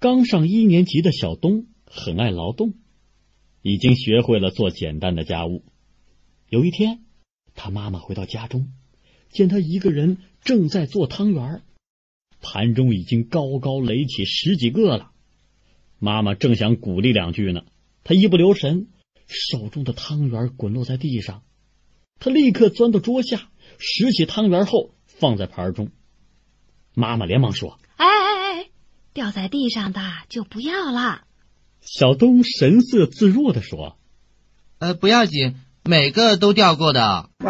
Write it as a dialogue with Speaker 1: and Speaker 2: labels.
Speaker 1: 刚上一年级的小东很爱劳动，已经学会了做简单的家务。有一天，他妈妈回到家中，见他一个人正在做汤圆，盘中已经高高垒起十几个了。妈妈正想鼓励两句呢，他一不留神，手中的汤圆滚落在地上，他立刻钻到桌下，拾起汤圆后放在盘中。妈妈连忙说：“
Speaker 2: 哎，掉在地上的就不要了。”
Speaker 1: 小东神色自若的说：“
Speaker 3: 呃，不要紧。”每个都掉过的。